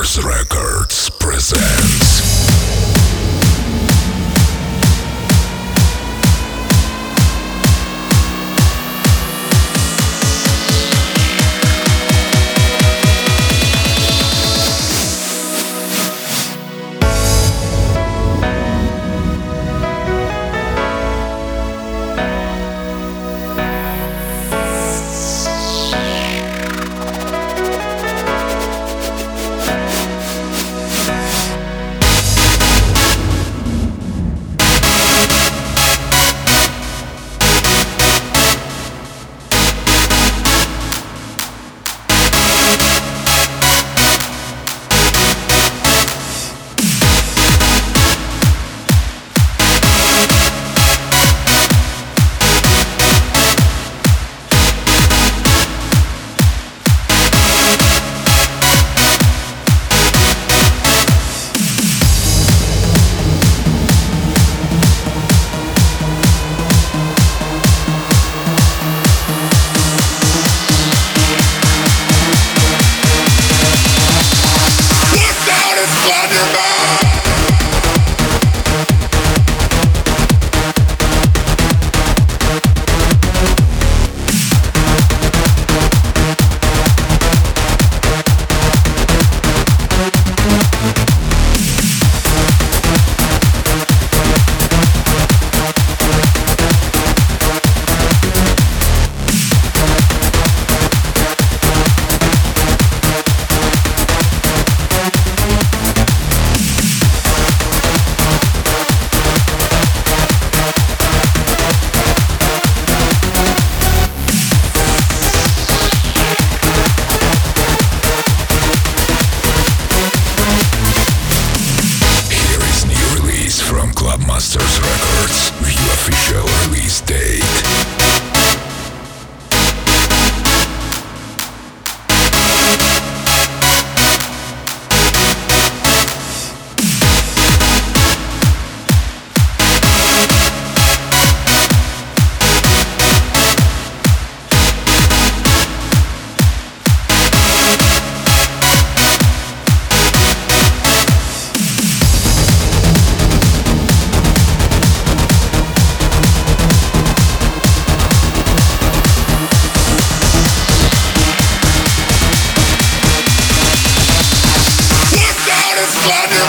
Records presents Masters Records. View official release date. Slap